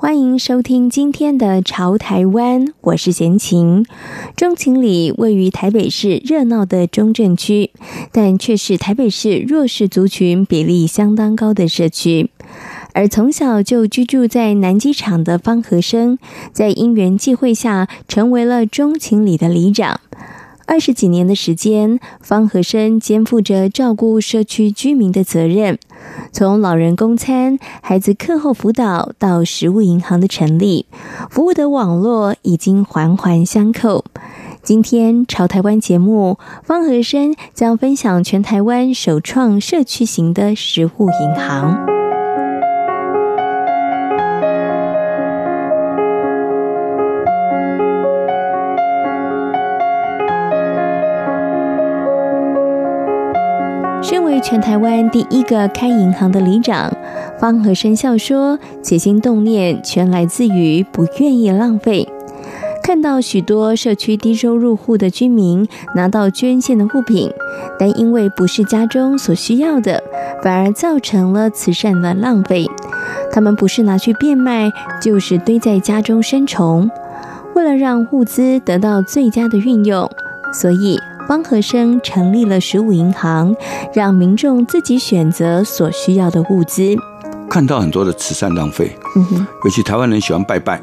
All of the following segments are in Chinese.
欢迎收听今天的《潮台湾》，我是闲情。中情里位于台北市热闹的中正区，但却是台北市弱势族群比例相当高的社区。而从小就居住在南机场的方和生，在因缘际会下，成为了中情里的里长。二十几年的时间，方和生肩负着照顾社区居民的责任。从老人供餐、孩子课后辅导到食物银行的成立，服务的网络已经环环相扣。今天潮台湾节目，方和生将分享全台湾首创社区型的食物银行。身为全台湾第一个开银行的里长，方和生笑说：“起心动念全来自于不愿意浪费。看到许多社区低收入户的居民拿到捐献的物品，但因为不是家中所需要的，反而造成了慈善的浪费。他们不是拿去变卖，就是堆在家中生虫。为了让物资得到最佳的运用，所以。”方和生成立了食物银行，让民众自己选择所需要的物资。看到很多的慈善浪费，嗯哼，尤其台湾人喜欢拜拜。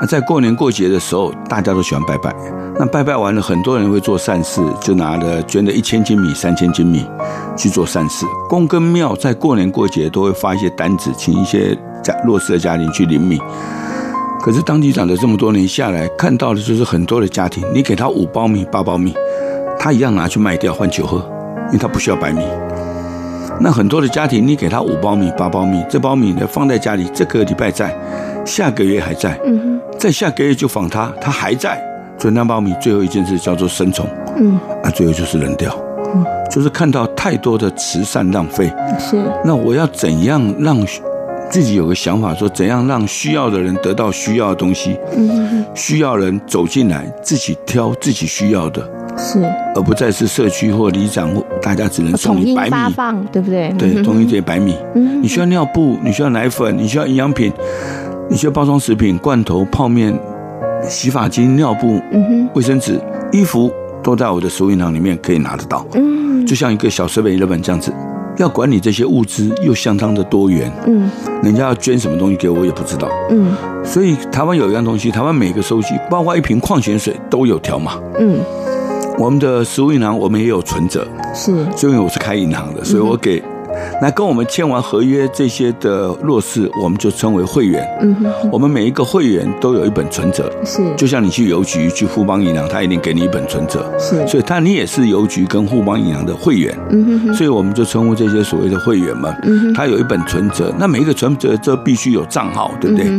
那在过年过节的时候，大家都喜欢拜拜。那拜拜完了，很多人会做善事，就拿了捐的一千斤米、三千斤米去做善事。公跟庙在过年过节都会发一些单子，请一些家弱势的家庭去领米。可是当局长的这么多年下来，看到的就是很多的家庭，你给他五包米、八包米。他一样拿去卖掉换酒喝，因为他不需要白米。那很多的家庭，你给他五包米、八包米，这包米呢放在家里，这个礼拜在，下个月还在，嗯哼，再下个月就访他，他还在，所以那包米最后一件事叫做生虫，嗯，啊，最后就是扔掉，嗯，就是看到太多的慈善浪费，是。那我要怎样让自己有个想法，说怎样让需要的人得到需要的东西，嗯哼，需要人走进来，自己挑自己需要的。是，而不再是社区或里长，大家只能送你白米，发放，对不对？对，统一这些白米。嗯，你需要尿布，你需要奶粉，你需要营养品，你需要包装食品、罐头、泡面、洗发精、尿布、嗯哼，卫生纸、衣服，都在我的食物银行里面可以拿得到。嗯，就像一个小 7-Eleven 这样子，要管理这些物资又相当的多元。嗯，人家要捐什么东西给我也不知道。嗯，所以台湾有一样东西，台湾每个收集，包括一瓶矿泉水都有条码。嗯。我们的食物银行，我们也有存折，是，就因为我是开银行的，所以我给。那跟我们签完合约这些的弱势，我们就称为会员。嗯哼，我们每一个会员都有一本存折，是，就像你去邮局、去富邦银行，他一定给你一本存折，是，所以他你也是邮局跟富邦银行的会员。嗯哼，所以我们就称呼这些所谓的会员们。嗯哼，他有一本存折，那每一个存折都必须有账号，对不对？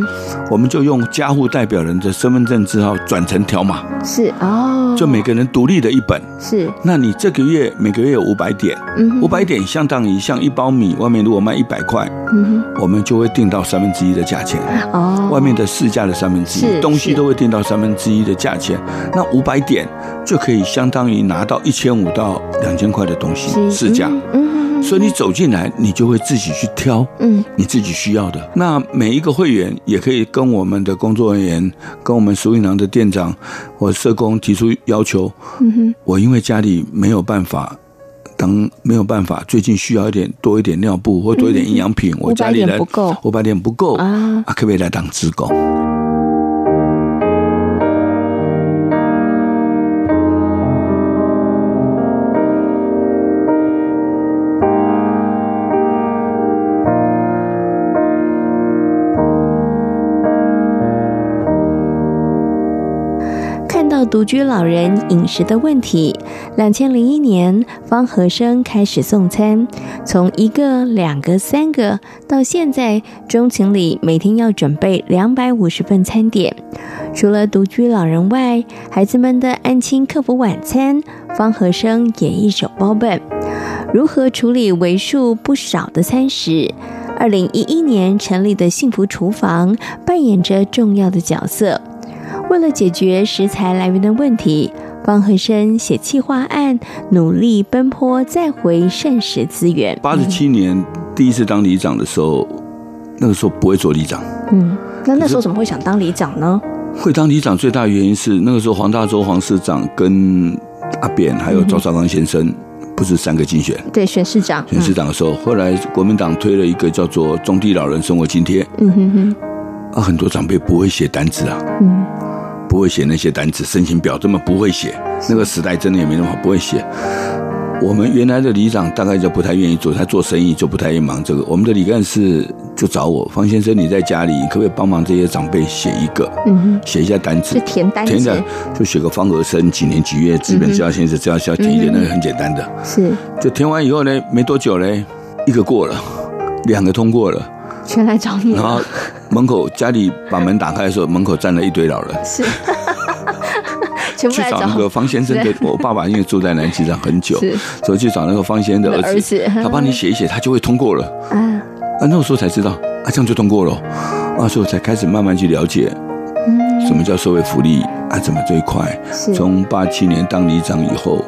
我们就用家户代表人的身份证字号转成条码，是哦，就每个人独立的一本。是，那你这个月每个月有五百点，嗯，五百点相当于像。一包米外面如果卖一百块，嗯，我们就会定到三分之一的价钱。哦，外面的市价的三分之一，东西都会定到三分之一的价钱。那五百点就可以相当于拿到一千五到两千块的东西市价。嗯，所以你走进来，你就会自己去挑，嗯，你自己需要的。那每一个会员也可以跟我们的工作人员、跟我们食物银行的店长或社工提出要求。嗯哼，我因为家里没有办法。当没有办法，最近需要一点多一点尿布或多一点营养品，嗯、我家里人不够，五百点不够啊，可不可以来当职工？独居老人饮食的问题，两千零一年方和生开始送餐，从一个、两个、三个，到现在钟情里每天要准备两百五十份餐点。除了独居老人外，孩子们的安亲课辅晚餐，方和生也一手包办。如何处理为数不少的餐食？二零一一年成立的幸福厨房扮演着重要的角色。为了解决食材来源的问题，方和生写企划案，努力奔波再回膳食资源。八十七年第一次当里长的时候，那个时候不会做里长。嗯，那那时候怎么会想当里长呢？会当里长最大原因是那个时候黄大洲黄市长跟阿扁还有赵少康先生。不是三个竞选，对，选市长，选市长的时候，嗯、后来国民党推了一个叫做中地老人生活津贴，嗯哼哼，啊，很多长辈不会写单子啊，嗯，不会写那些单词，申请表根本不会写，那个时代真的也没那么好，不会写。我们原来的里长大概就不太愿意做，他做生意就不太愿意忙这个。我们的李干事就找我，方先生，你在家里可不可以帮忙这些长辈写一个，嗯，写一下单子，就填单子，填的就写个方和生几年几月，基本只要先生只要需要填一点，那个很简单的，是。就填完以后呢，没多久呢，一个过了，两个通过了，全来找你。然后门口家里把门打开的时候，门口站了一堆老人，是。去找那个方先生的，我爸爸因为住在南机场很久，所以去找那个方先生的儿子，他帮你写一写，他就会通过了。啊，啊，那个时候才知道，啊，这样就通过了。啊，所以我才开始慢慢去了解，什么叫社会福利啊？怎么这一块？从八七年当里长以后，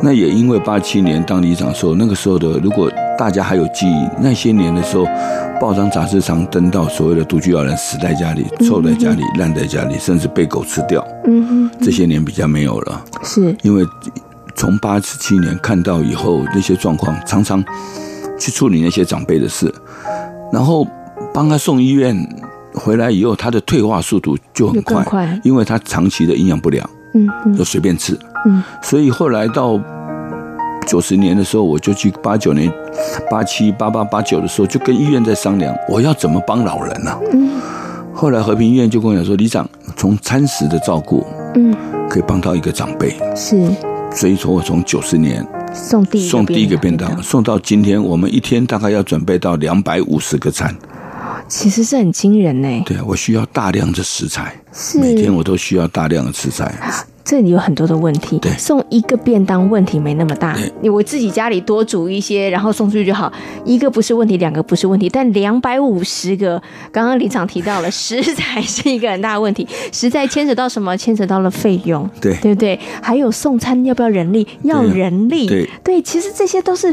那也因为八七年当里长的时候，那个时候的如果大家还有记忆，那些年的时候。报章杂志常登到所谓的独居老人死在家里、臭在家里、烂在家里，甚至被狗吃掉。嗯哼，这些年比较没有了，是因为从八十七年看到以后那些状况，常常去处理那些长辈的事，然后帮他送医院回来以后，他的退化速度就很快，快因为他长期的营养不良，嗯嗯，就随便吃，嗯，所以后来到。九十年的时候，我就去八九年、八七、八八、八九的时候，就跟医院在商量，我要怎么帮老人呢、啊？嗯。后来和平医院就跟我讲说，李长从餐食的照顾，嗯，可以帮到一个长辈。是。所以说我从九十年送第送第一个便当，送到今天，我们一天大概要准备到两百五十个餐。其实是很惊人呢。对啊，我需要大量的食材，是每天我都需要大量的食材。这里有很多的问题。对，送一个便当问题没那么大，你我自己家里多煮一些，然后送出去就好。一个不是问题，两个不是问题，但两百五十个，刚刚李场提到了 食材是一个很大的问题。食材牵扯到什么？牵扯到了费用，对对不对？还有送餐要不要人力？要人力，对对，其实这些都是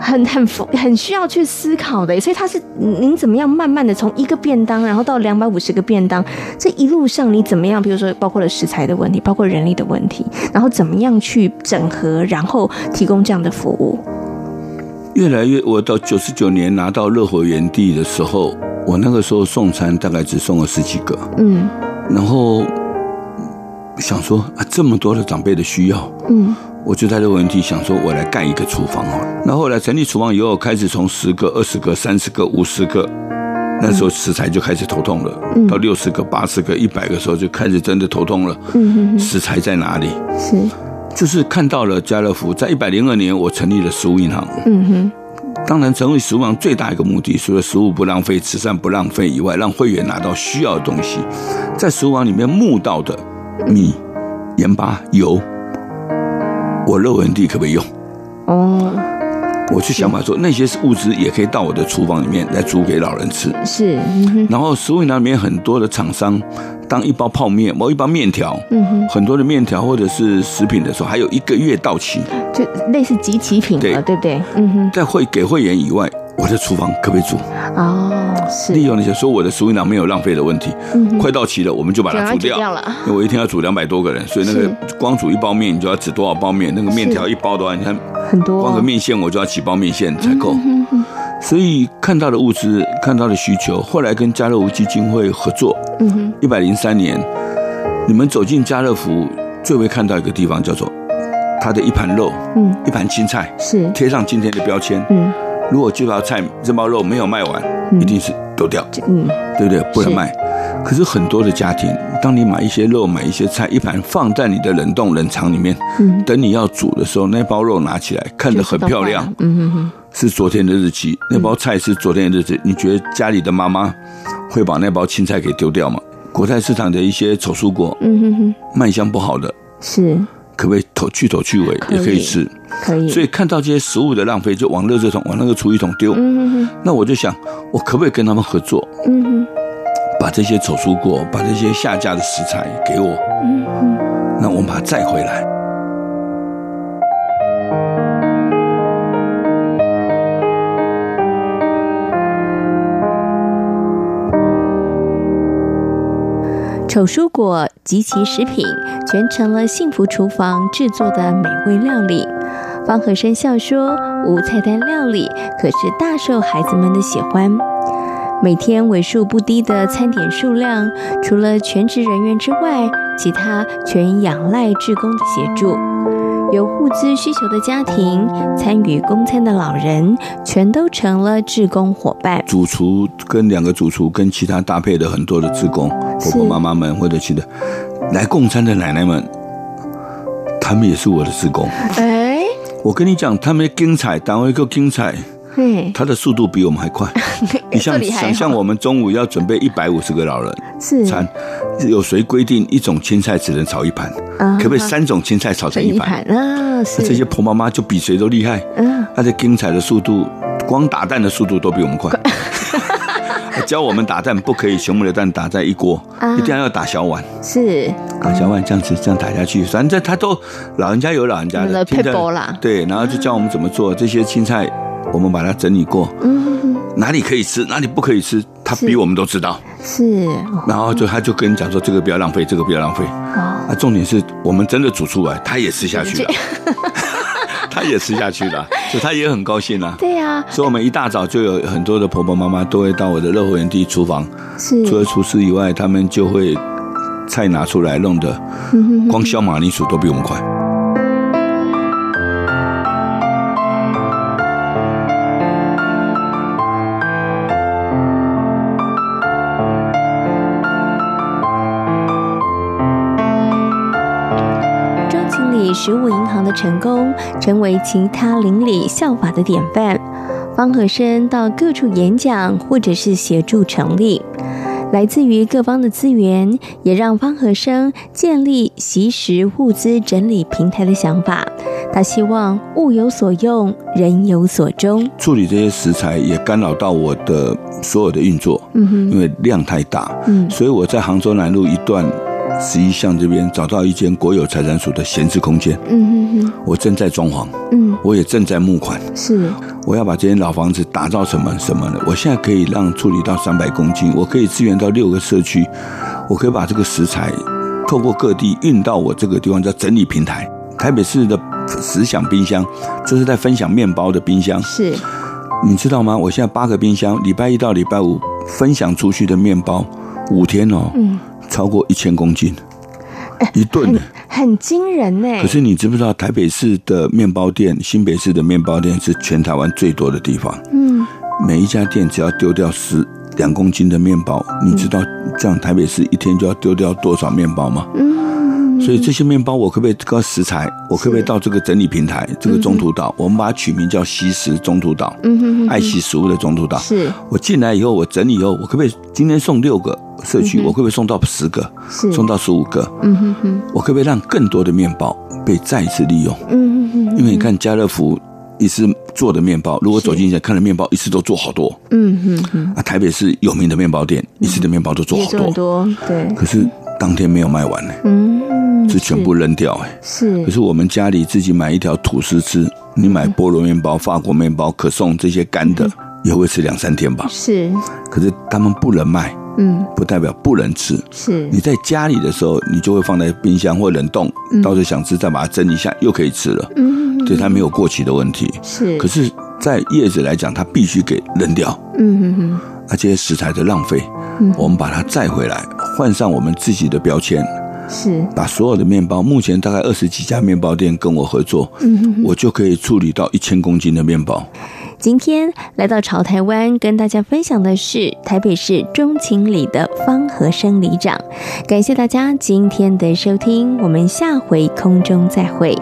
很很很需要去思考的。所以他是您怎么样慢慢的从一个便当，然后到两百五十个便当，这一路上你怎么样？比如说包括了食材的问题，包括人。人力的问题，然后怎么样去整合，然后提供这样的服务？越来越，我到九十九年拿到热火园地的时候，我那个时候送餐大概只送了十几个，嗯，然后想说啊，这么多的长辈的需要，嗯，我就在这个问题想说，我来盖一个厨房哦。那后来成立厨房以后，开始从十个、二十个、三十个、五十个。那时候食材就开始头痛了，嗯、到六十个、八十个、一百个时候就开始真的头痛了。嗯哼哼，食材在哪里？是，就是看到了家乐福，在一百零二年我成立了食物银行。嗯哼，当然成为食物银行最大一个目的，除了食物不浪费、慈善不浪费以外，让会员拿到需要的东西，在食物银行里面募到的米、盐巴、油，我乐园地可不可以用？哦。我去想法说，那些物资也可以到我的厨房里面来煮给老人吃。是，然后食物里面很多的厂商，当一包泡面、某一包面条，嗯哼，很多的面条或者是食品的时候，还有一个月到期，就类似集齐品了，对，对不对？嗯哼，在会给会员以外，我在厨房可不可以煮？哦，是。利用那些说我的食物呢没有浪费的问题，嗯，快到期了，我们就把它煮掉。了。因为我一天要煮两百多个人，所以那个光煮一包面，你就要煮多少包面？那个面条一包的话，你看。很多，光个面线我就要几包面线才够，所以看到的物资，看到的需求，后来跟家乐福基金会合作，嗯哼。一百零三年，你们走进家乐福，最会看到一个地方叫做他的一盘肉，嗯，一盘青菜，是。贴上今天的标签，嗯，如果这包菜这包肉没有卖完，一定是丢掉，嗯，对不对？不能卖。可是很多的家庭，当你买一些肉、买一些菜，一盘放在你的冷冻冷藏里面，嗯，等你要煮的时候，那包肉拿起来看着很漂亮，嗯哼哼，是昨天的日期，那包菜是昨天的日子，你觉得家里的妈妈会把那包青菜给丢掉吗？国泰市场的一些丑蔬果，嗯哼哼，卖相不好的，是。可不可以头去头去尾也可以吃，可以。所以看到这些食物的浪费，就往垃圾桶、往那个厨余桶丢。嗯哼。那我就想，我可不可以跟他们合作？嗯哼。把这些走出过，把这些下架的食材给我。嗯哼。那我们把它再回来。手蔬果及其食品，全成了幸福厨房制作的美味料理。方和生笑说：“无菜单料理可是大受孩子们的喜欢。每天为数不低的餐点数量，除了全职人员之外，其他全仰赖志工的协助。”有物资需求的家庭，参与供餐的老人，全都成了志工伙伴。主厨跟两个主厨跟其他搭配的很多的志工婆婆妈妈们或者其他来供餐的奶奶们，他们也是我的志工。哎，我跟你讲，他们精彩，单位够精彩。他的速度比我们还快。你像想象我们中午要准备一百五十个老人是餐，有谁规定一种青菜只能炒一盘？可不可以三种青菜炒成一盘？啊，是。这些婆妈妈就比谁都厉害。嗯，他的精彩的速度，光打蛋的速度都比我们快。教我们打蛋不可以全部的蛋打在一锅，一定要打小碗。是，打小碗这样子这样打下去，反正他都老人家有老人家的配方啦。对，然后就教我们怎么做这些青菜。我们把它整理过，嗯，哪里可以吃，哪里不可以吃，他比我们都知道。是，然后就他就跟你讲说，这个不要浪费，这个不要浪费。哦，啊，重点是我们真的煮出来，他也吃下去了，他也吃下去了，所以他也很高兴啊。对呀，所以我们一大早就有很多的婆婆妈妈都会到我的乐活园地厨房，是，除了厨师以外，他们就会菜拿出来弄的，光削马铃薯都比我们快。食物银行的成功，成为其他邻里效法的典范。方和生到各处演讲，或者是协助成立，来自于各方的资源，也让方和生建立习食物资整理平台的想法。他希望物有所用，人有所终。处理这些食材也干扰到我的所有的运作，嗯哼，因为量太大，嗯，所以我在杭州南路一段。十一巷这边找到一间国有财产署的闲置空间，嗯哼哼，我正在装潢，嗯，我也正在募款，是，我要把这间老房子打造成什么什么的？我现在可以让处理到三百公斤，我可以支援到六个社区，我可以把这个食材透过各地运到我这个地方叫整理平台。台北市的食享冰箱就是在分享面包的冰箱，是，你知道吗？我现在八个冰箱，礼拜一到礼拜五分享出去的面包五天哦，嗯。超过一千公斤，一顿呢，很惊人呢。可是你知不知道，台北市的面包店、新北市的面包店是全台湾最多的地方？嗯，每一家店只要丢掉十两公斤的面包，你知道这样台北市一天就要丢掉多少面包吗？嗯。所以这些面包，我可不可以这个食材，我可不可以到这个整理平台，这个中途岛，我们把它取名叫惜食中途岛，嗯哼，爱惜食物的中途岛。是，我进来以后，我整理以后，我可不可以今天送六个社区，我可不可以送到十个，送到十五个？嗯哼哼，我可不可以让更多的面包被再一次利用？嗯哼哼，因为你看家乐福一次做的面包，如果走进去看了面包，一次都做好多。嗯哼哼，啊，台北市有名的面包店，一次的面包都做好多，多，对。可是当天没有卖完呢。嗯。是全部扔掉哎，是。可是我们家里自己买一条吐司吃，你买菠萝面包、法国面包可送这些干的，也会吃两三天吧？是。可是他们不能卖，嗯，不代表不能吃。是。你在家里的时候，你就会放在冰箱或冷冻，到时候想吃再把它蒸一下，又可以吃了。嗯，对，它没有过期的问题。是。可是，在叶子来讲，它必须给扔掉。嗯哼哼。而这些食材的浪费，嗯我们把它再回来，换上我们自己的标签。是把所有的面包，目前大概二十几家面包店跟我合作，嗯哼哼，我就可以处理到一千公斤的面包。今天来到潮台湾，跟大家分享的是台北市中情里的方和生里长。感谢大家今天的收听，我们下回空中再会。